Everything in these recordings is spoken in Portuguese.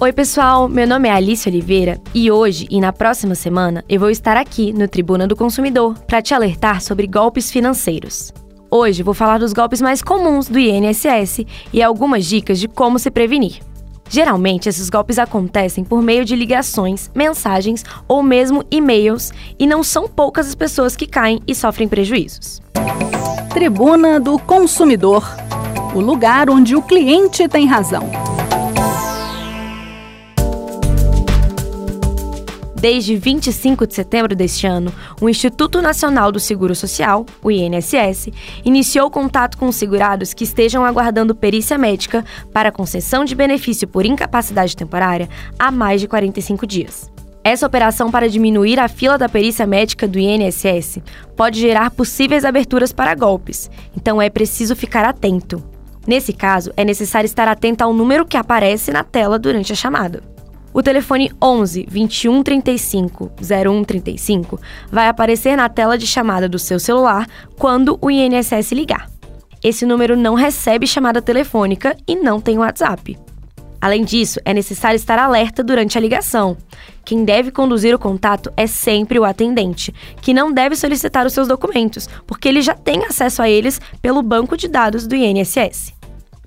Oi, pessoal. Meu nome é Alice Oliveira e hoje e na próxima semana eu vou estar aqui no Tribuna do Consumidor para te alertar sobre golpes financeiros. Hoje vou falar dos golpes mais comuns do INSS e algumas dicas de como se prevenir. Geralmente, esses golpes acontecem por meio de ligações, mensagens ou mesmo e-mails, e não são poucas as pessoas que caem e sofrem prejuízos. Tribuna do Consumidor o lugar onde o cliente tem razão. Desde 25 de setembro deste ano, o Instituto Nacional do Seguro Social, o INSS, iniciou contato com os segurados que estejam aguardando perícia médica para concessão de benefício por incapacidade temporária há mais de 45 dias. Essa operação para diminuir a fila da perícia médica do INSS pode gerar possíveis aberturas para golpes, então é preciso ficar atento. Nesse caso, é necessário estar atento ao número que aparece na tela durante a chamada. O telefone 11 21 35 01 35 vai aparecer na tela de chamada do seu celular quando o INSS ligar. Esse número não recebe chamada telefônica e não tem WhatsApp. Além disso, é necessário estar alerta durante a ligação. Quem deve conduzir o contato é sempre o atendente, que não deve solicitar os seus documentos, porque ele já tem acesso a eles pelo banco de dados do INSS.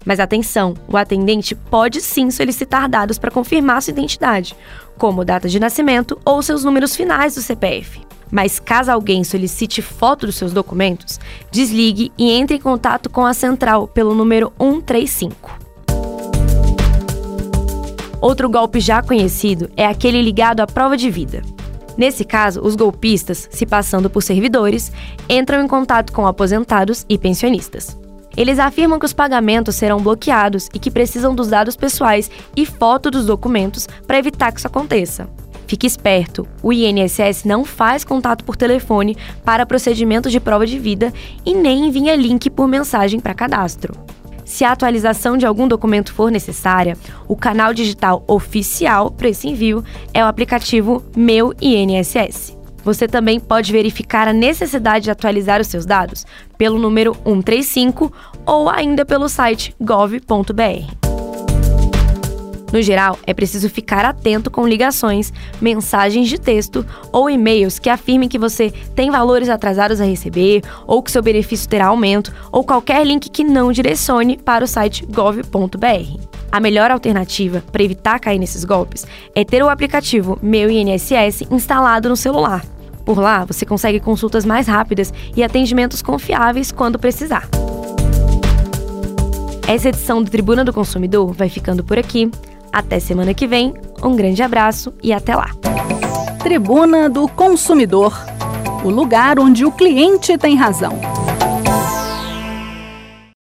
Mas atenção, o atendente pode sim solicitar dados para confirmar sua identidade, como data de nascimento ou seus números finais do CPF. Mas caso alguém solicite foto dos seus documentos, desligue e entre em contato com a central pelo número 135. Outro golpe já conhecido é aquele ligado à prova de vida. Nesse caso, os golpistas, se passando por servidores, entram em contato com aposentados e pensionistas. Eles afirmam que os pagamentos serão bloqueados e que precisam dos dados pessoais e foto dos documentos para evitar que isso aconteça. Fique esperto, o INSS não faz contato por telefone para procedimentos de prova de vida e nem envia link por mensagem para cadastro. Se a atualização de algum documento for necessária, o canal digital oficial para esse envio é o aplicativo Meu INSS. Você também pode verificar a necessidade de atualizar os seus dados pelo número 135 ou ainda pelo site gov.br. No geral, é preciso ficar atento com ligações, mensagens de texto ou e-mails que afirmem que você tem valores atrasados a receber, ou que seu benefício terá aumento, ou qualquer link que não direcione para o site gov.br. A melhor alternativa para evitar cair nesses golpes é ter o aplicativo Meu INSS instalado no celular. Por lá, você consegue consultas mais rápidas e atendimentos confiáveis quando precisar. Essa edição do Tribuna do Consumidor vai ficando por aqui. Até semana que vem, um grande abraço e até lá. Tribuna do Consumidor o lugar onde o cliente tem razão.